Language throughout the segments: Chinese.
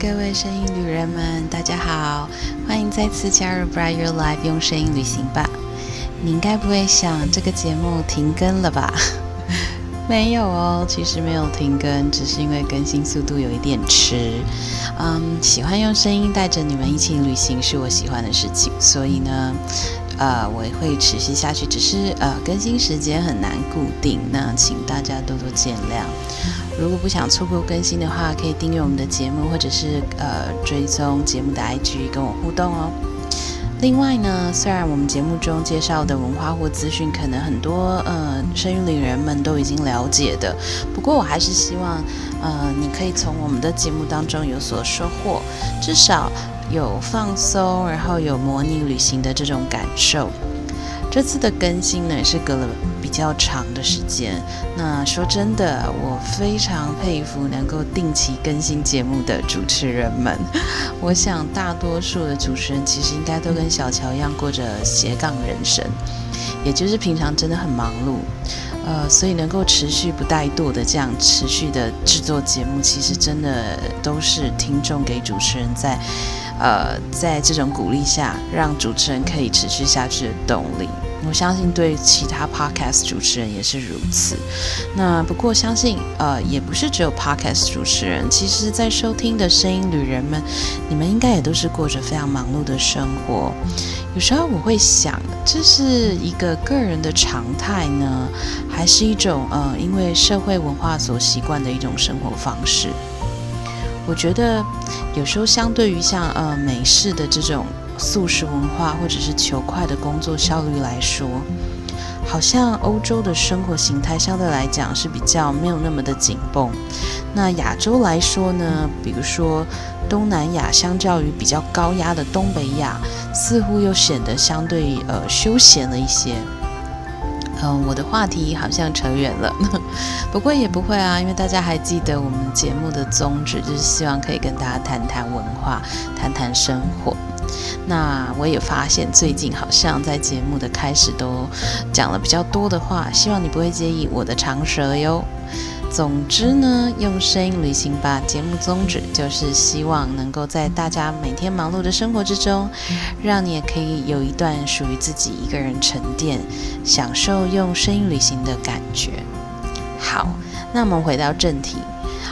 各位声音旅人们，大家好，欢迎再次加入 Bright Your Life，用声音旅行吧。你应该不会想这个节目停更了吧？没有哦，其实没有停更，只是因为更新速度有一点迟。嗯，喜欢用声音带着你们一起旅行是我喜欢的事情，所以呢。呃，我也会持续下去，只是呃更新时间很难固定，那请大家多多见谅。如果不想错过更新的话，可以订阅我们的节目，或者是呃追踪节目的 IG 跟我互动哦。另外呢，虽然我们节目中介绍的文化或资讯，可能很多呃生育领人们都已经了解的，不过我还是希望呃你可以从我们的节目当中有所收获，至少。有放松，然后有模拟旅行的这种感受。这次的更新呢，也是隔了比较长的时间。那说真的，我非常佩服能够定期更新节目的主持人们。我想大多数的主持人其实应该都跟小乔一样过着斜杠人生，也就是平常真的很忙碌。呃，所以能够持续不怠惰的这样持续的制作节目，其实真的都是听众给主持人在。呃，在这种鼓励下，让主持人可以持续下去的动力，我相信对其他 podcast 主持人也是如此。那不过相信，呃，也不是只有 podcast 主持人，其实在收听的声音旅人们，你们应该也都是过着非常忙碌的生活。有时候我会想，这是一个个人的常态呢，还是一种呃，因为社会文化所习惯的一种生活方式？我觉得有时候相对于像呃美式的这种速食文化，或者是求快的工作效率来说，好像欧洲的生活形态相对来讲是比较没有那么的紧绷。那亚洲来说呢，比如说东南亚，相较于比较高压的东北亚，似乎又显得相对呃休闲了一些。嗯，我的话题好像扯远了，不过也不会啊，因为大家还记得我们节目的宗旨，就是希望可以跟大家谈谈文化，谈谈生活。那我也发现最近好像在节目的开始都讲了比较多的话，希望你不会介意我的长舌哟。总之呢，用声音旅行吧。节目宗旨就是希望能够在大家每天忙碌的生活之中，让你也可以有一段属于自己一个人沉淀、享受用声音旅行的感觉。好，那我们回到正题。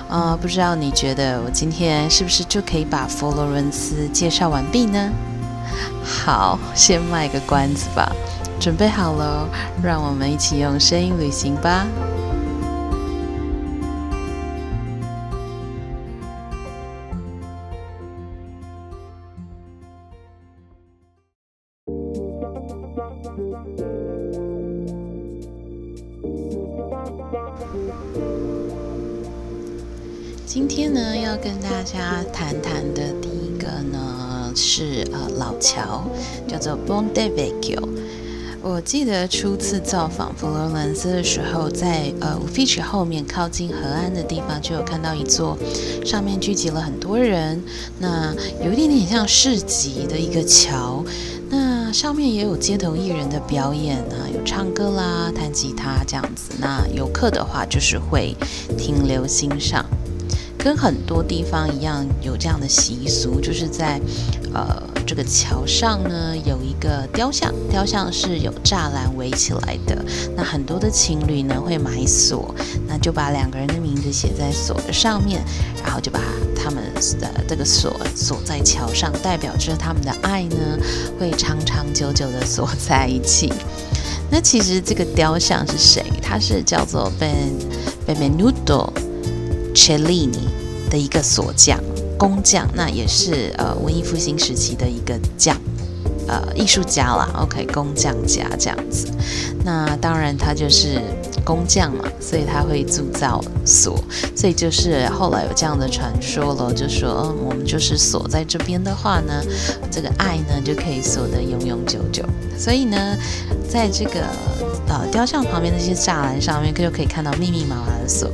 呃，不知道你觉得我今天是不是就可以把佛罗伦斯介绍完毕呢？好，先卖个关子吧。准备好了，让我们一起用声音旅行吧。今天呢，要跟大家谈谈的第一个呢是呃老桥，叫做 Ponte Vecchio。我记得初次造访佛罗伦斯的时候，在呃 Uffizi 后面靠近河岸的地方，就有看到一座上面聚集了很多人，那有一点点像市集的一个桥。那上面也有街头艺人的表演啊，有唱歌啦、弹吉他这样子。那游客的话，就是会停留欣赏。跟很多地方一样，有这样的习俗，就是在，呃，这个桥上呢有一个雕像，雕像是有栅栏围起来的。那很多的情侣呢会买锁，那就把两个人的名字写在锁的上面，然后就把他们的这个锁锁在桥上，代表着他们的爱呢会长长久久的锁在一起。那其实这个雕像是谁？他是叫做 Ben Benvenuto。Cellini 的一个锁匠、工匠，那也是呃文艺复兴时期的一个匠，呃艺术家啦。OK，工匠家这样子。那当然他就是工匠嘛，所以他会铸造锁，所以就是后来有这样的传说了，就说嗯，我们就是锁在这边的话呢，这个爱呢就可以锁得永永久久。所以呢，在这个呃雕像旁边那些栅栏上面，就可以看到密密麻麻的锁。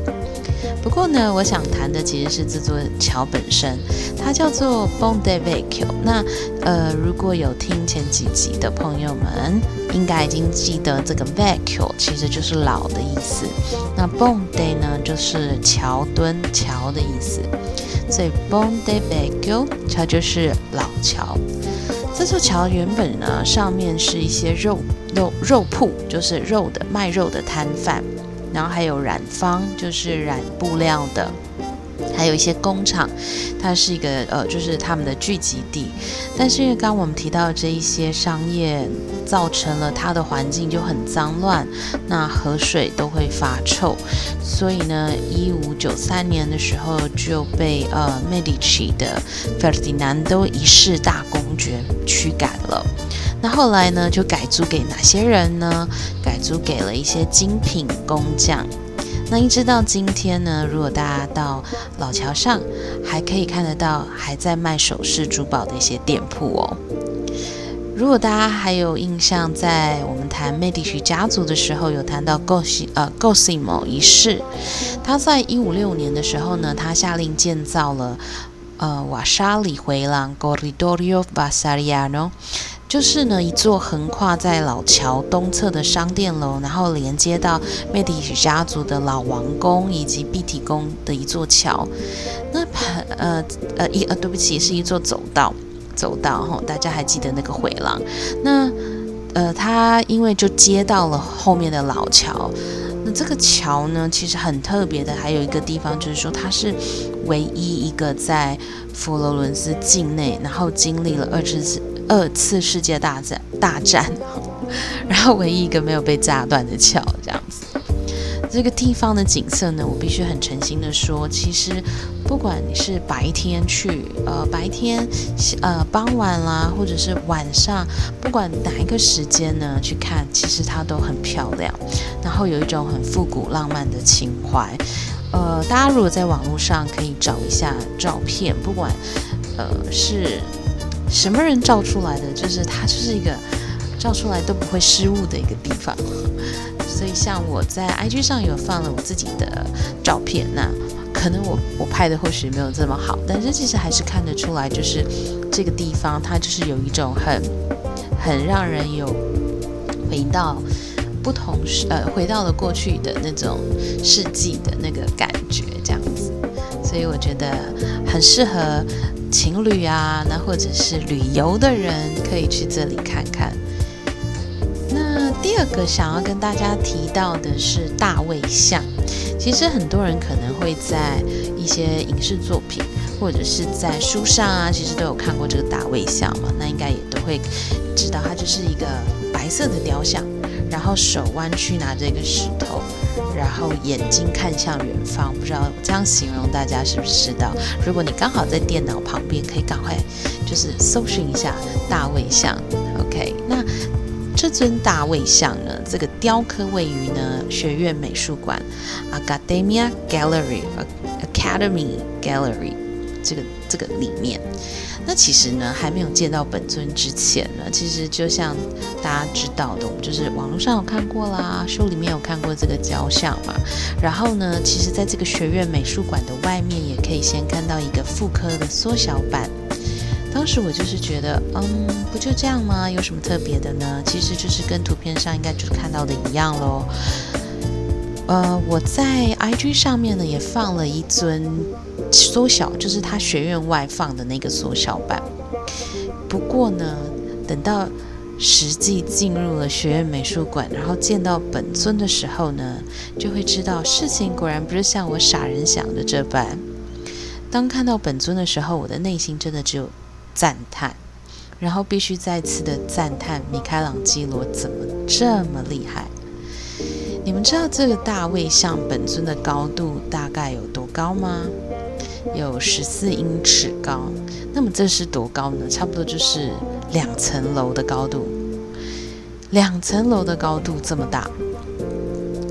不过呢，我想谈的其实是这座桥本身，它叫做 b o n d e v e c h i o。那呃，如果有听前几集的朋友们，应该已经记得这个 Vecchio 其实就是老的意思。那 b o n d e 呢，就是桥墩、桥的意思。所以 b o n d e v e c h i o 它就是老桥。这座桥原本呢，上面是一些肉肉肉铺，就是肉的卖肉的摊贩，然后还有染坊，就是染布料的。还有一些工厂，它是一个呃，就是他们的聚集地。但是因为刚刚我们提到这一些商业，造成了它的环境就很脏乱，那河水都会发臭，所以呢，一五九三年的时候就被呃 Medici 的费尔迪南多一世大公爵驱赶了。那后来呢，就改租给哪些人呢？改租给了一些精品工匠。那一直到今天呢，如果大家到老桥上，还可以看得到还在卖首饰珠宝的一些店铺哦。如果大家还有印象，在我们谈美第奇家族的时候，有谈到 Gossi 呃 Gosimo 一世，他在一五六年的时候呢，他下令建造了呃瓦沙里回廊 Corridoio Vasariano。就是呢，一座横跨在老桥东侧的商店楼，然后连接到美第奇家族的老王宫以及碧提宫的一座桥。那呃呃一呃，对不起，是一座走道，走道哈，大家还记得那个回廊？那呃，它因为就接到了后面的老桥。那这个桥呢，其实很特别的，还有一个地方就是说，它是唯一一个在佛罗伦斯境内，然后经历了二次。二次世界大战大战，然后唯一一个没有被炸断的桥，这样子。这个地方的景色呢，我必须很诚心的说，其实不管你是白天去，呃，白天，呃，傍晚啦，或者是晚上，不管哪一个时间呢去看，其实它都很漂亮，然后有一种很复古浪漫的情怀。呃，大家如果在网络上可以找一下照片，不管，呃，是。什么人照出来的？就是它，就是一个照出来都不会失误的一个地方。所以，像我在 IG 上有放了我自己的照片，那可能我我拍的或许没有这么好，但是其实还是看得出来，就是这个地方它就是有一种很很让人有回到不同时呃回到了过去的那种世纪的那个感觉，这样子。所以我觉得很适合。情侣啊，那或者是旅游的人可以去这里看看。那第二个想要跟大家提到的是大卫像。其实很多人可能会在一些影视作品或者是在书上啊，其实都有看过这个大卫像嘛。那应该也都会知道，它就是一个白色的雕像，然后手弯曲拿着一个石头。然后眼睛看向远方，不知道这样形容大家是不是知道？如果你刚好在电脑旁边，可以赶快就是搜寻一下大卫像。OK，那这尊大卫像呢？这个雕刻位于呢学院美术馆 Academia Gallery，Academy Gallery 这个这个里面。那其实呢，还没有见到本尊之前呢，其实就像大家知道的，我们就是网络上有看过啦，书里面有看过这个雕像嘛。然后呢，其实在这个学院美术馆的外面，也可以先看到一个复刻的缩小版。当时我就是觉得，嗯，不就这样吗？有什么特别的呢？其实就是跟图片上应该就是看到的一样喽。呃，我在 IG 上面呢也放了一尊缩小，就是他学院外放的那个缩小版。不过呢，等到实际进入了学院美术馆，然后见到本尊的时候呢，就会知道事情果然不是像我傻人想的这般。当看到本尊的时候，我的内心真的只有赞叹，然后必须再次的赞叹米开朗基罗怎么这么厉害。你们知道这个大卫像本尊的高度大概有多高吗？有十四英尺高。那么这是多高呢？差不多就是两层楼的高度。两层楼的高度这么大。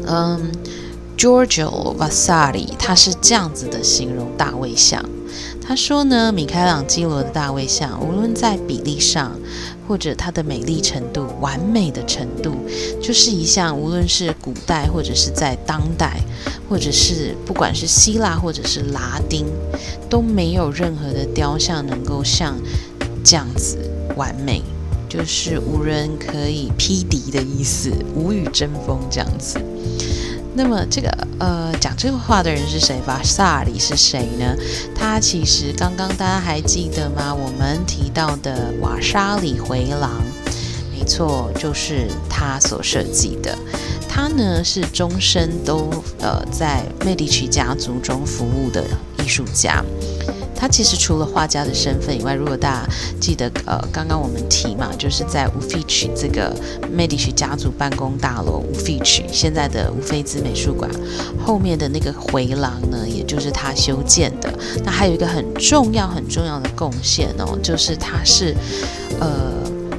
嗯，Giorgio Vasari 他是这样子的形容大卫像。他说呢，米开朗基罗的大卫像，无论在比例上，或者它的美丽程度、完美的程度，就是一项无论是古代或者是在当代，或者是不管是希腊或者是拉丁，都没有任何的雕像能够像这样子完美，就是无人可以匹敌的意思，无与争锋这样子。那么这个呃讲这个话的人是谁？瓦萨里是谁呢？他其实刚刚大家还记得吗？我们提到的瓦沙里回廊，没错，就是他所设计的。他呢是终身都呃在魅力奇家族中服务的艺术家。他其实除了画家的身份以外，如果大家记得，呃，刚刚我们提嘛，就是在乌菲奇这个美迪奇家族办公大楼乌菲奇现在的乌菲兹美术馆后面的那个回廊呢，也就是他修建的。那还有一个很重要、很重要的贡献哦，就是他是呃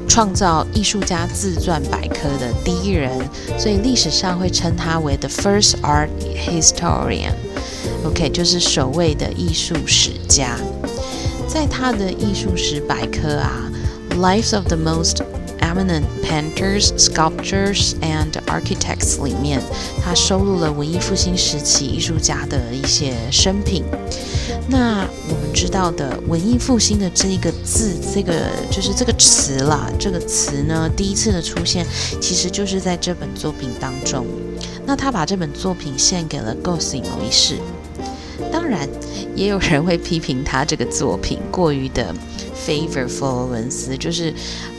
创造艺术家自传百科的第一人，所以历史上会称他为 the first art historian。OK，就是所谓的艺术史家，在他的艺术史百科啊，《Lives of the Most Eminent Painters, Sculptors and Architects》里面，他收录了文艺复兴时期艺术家的一些生平。那我们知道的文艺复兴的这一个字，这个就是这个词啦。这个词呢，第一次的出现，其实就是在这本作品当中。那他把这本作品献给了 Gossi 某一世。当然，也有人会批评他这个作品过于的 favor 佛罗伦斯，就是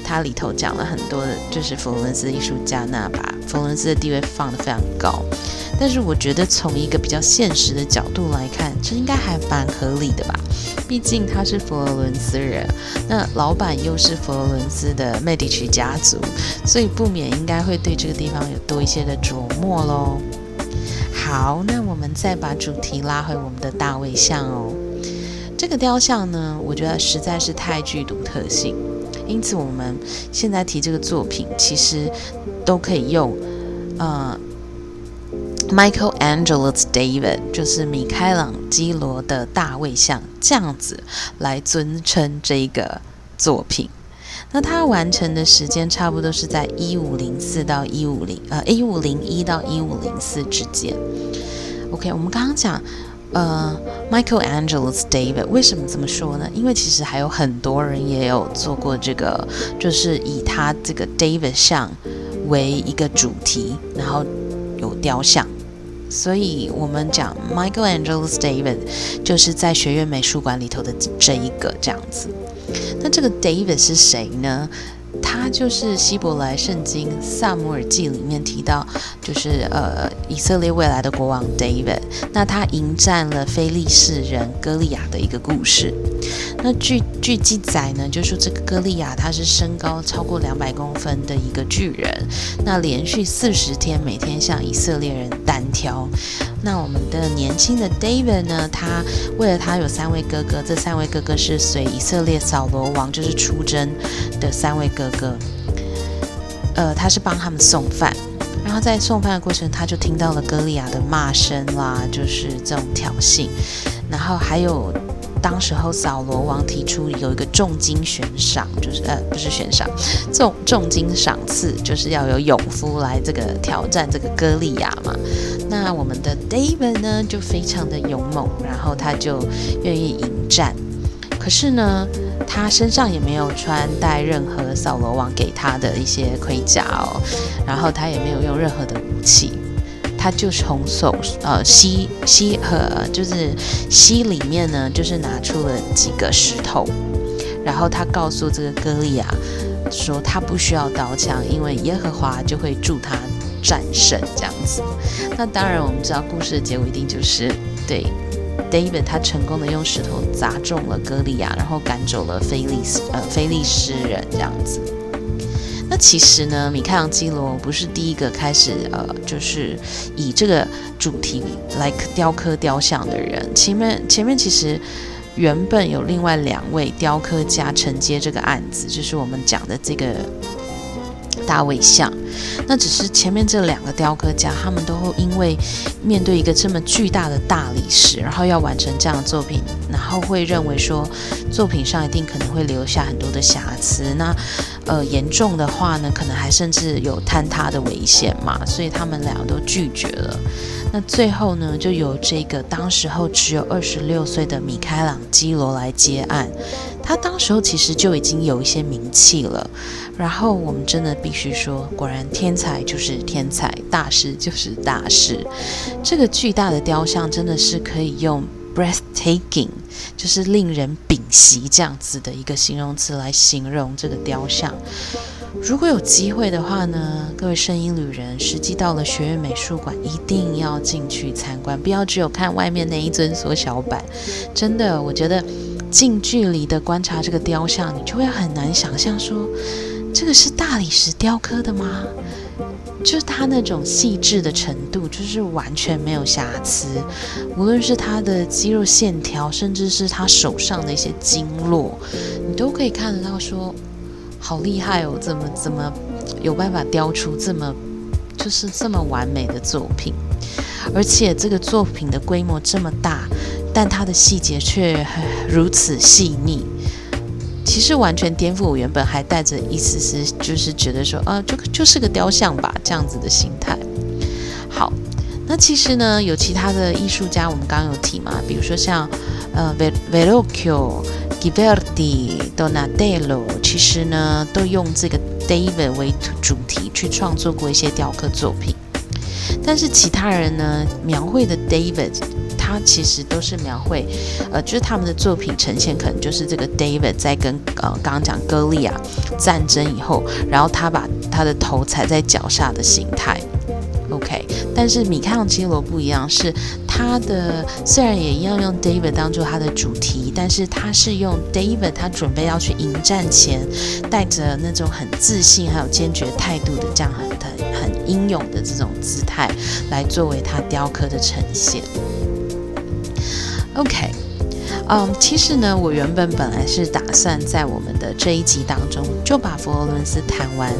他里头讲了很多的，就是佛罗伦斯艺术家那把佛罗伦斯的地位放得非常高。但是我觉得从一个比较现实的角度来看，这应该还蛮合理的吧？毕竟他是佛罗伦斯人，那老板又是佛罗伦斯的麦迪奇家族，所以不免应该会对这个地方有多一些的琢磨喽。好，那我们再把主题拉回我们的大卫像哦。这个雕像呢，我觉得实在是太具独特性，因此我们现在提这个作品，其实都可以用呃，Michael Angelo's David，就是米开朗基罗的大卫像这样子来尊称这个作品。那它完成的时间差不多是在一五零四到一五零呃一五零一到一五零四之间。OK，我们刚刚讲呃 Michael Angelo's David 为什么这么说呢？因为其实还有很多人也有做过这个，就是以他这个 David 像为一个主题，然后有雕像。所以我们讲 Michael Angelo's David 就是在学院美术馆里头的这一个这样子。那这个 David 是谁呢？他就是希伯来圣经萨姆尔记里面提到，就是呃以色列未来的国王 David。那他迎战了非利士人歌利亚的一个故事。那据据记载呢，就说这个歌利亚他是身高超过两百公分的一个巨人。那连续四十天，每天向以色列人单挑。那我们的年轻的 David 呢？他为了他有三位哥哥，这三位哥哥是随以色列扫罗王就是出征的三位哥哥哥。呃，他是帮他们送饭，然后在送饭的过程，他就听到了歌利亚的骂声啦，就是这种挑衅，然后还有。当时候扫罗王提出有一个重金悬赏，就是呃不是悬赏，重重金赏赐，就是要有勇夫来这个挑战这个歌利亚嘛。那我们的 David 呢就非常的勇猛，然后他就愿意迎战。可是呢，他身上也没有穿戴任何扫罗王给他的一些盔甲哦，然后他也没有用任何的武器。他就从手呃溪溪和就是溪里面呢，就是拿出了几个石头，然后他告诉这个歌利亚说，他不需要刀枪，因为耶和华就会助他战胜这样子。那当然，我们知道故事的结尾一定就是对 David 他成功的用石头砸中了歌利亚，然后赶走了菲利斯呃菲利斯人这样子。那其实呢，米开朗基罗不是第一个开始呃，就是以这个主题来雕刻雕像的人。前面前面其实原本有另外两位雕刻家承接这个案子，就是我们讲的这个大卫像。那只是前面这两个雕刻家，他们都会因为面对一个这么巨大的大理石，然后要完成这样的作品，然后会认为说作品上一定可能会留下很多的瑕疵。那呃严重的话呢，可能还甚至有坍塌的危险嘛，所以他们俩都拒绝了。那最后呢，就由这个当时候只有二十六岁的米开朗基罗来接案。他当时候其实就已经有一些名气了。然后我们真的必须说，果然天才就是天才，大师就是大师。这个巨大的雕像真的是可以用 breathtaking，就是令人屏息这样子的一个形容词来形容这个雕像。如果有机会的话呢，各位声音旅人，实际到了学院美术馆，一定要进去参观，不要只有看外面那一尊缩小版。真的，我觉得近距离的观察这个雕像，你就会很难想象说。这个是大理石雕刻的吗？就是它那种细致的程度，就是完全没有瑕疵。无论是它的肌肉线条，甚至是他手上的一些经络，你都可以看得到，说好厉害哦！怎么怎么有办法雕出这么就是这么完美的作品？而且这个作品的规模这么大，但它的细节却如此细腻。其实完全颠覆我原本还带着一丝丝，就是觉得说，啊，就就是个雕像吧，这样子的心态。好，那其实呢，有其他的艺术家，我们刚刚有提嘛，比如说像呃，Verrocchio、Ghiberti、Donatello，其实呢，都用这个 David 为主题去创作过一些雕刻作品。但是其他人呢，描绘的 David。他其实都是描绘，呃，就是他们的作品呈现，可能就是这个 David 在跟呃刚刚讲歌利亚战争以后，然后他把他的头踩在脚下的形态，OK。但是米开朗基罗不一样，是他的虽然也一样用 David 当做他的主题，但是他是用 David 他准备要去迎战前，带着那种很自信还有坚决态度的这样很很很英勇的这种姿态，来作为他雕刻的呈现。OK，嗯，其实呢，我原本本来是打算在我们的这一集当中就把佛罗伦斯谈完，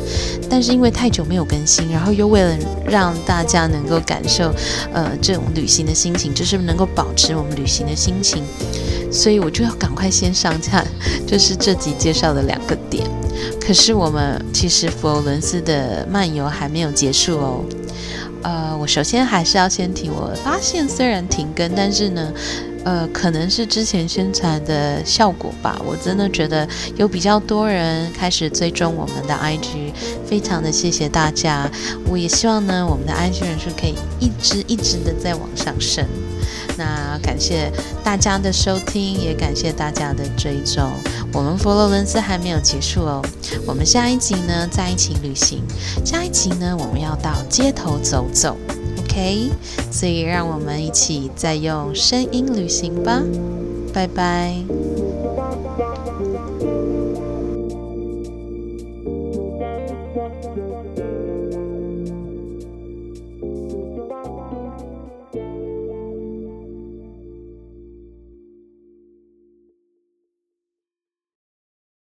但是因为太久没有更新，然后又为了让大家能够感受，呃，这种旅行的心情，就是能够保持我们旅行的心情，所以我就要赶快先上架，就是这集介绍的两个点。可是我们其实佛罗伦斯的漫游还没有结束哦。呃，我首先还是要先提，我发现虽然停更，但是呢。呃，可能是之前宣传的效果吧。我真的觉得有比较多人开始追踪我们的 IG，非常的谢谢大家。我也希望呢，我们的 IG 人数可以一直一直的在往上升。那感谢大家的收听，也感谢大家的追踪。我们佛罗伦斯还没有结束哦，我们下一集呢在一起旅行。下一集呢，我们要到街头走走。OK，所以让我们一起再用声音旅行吧，拜拜。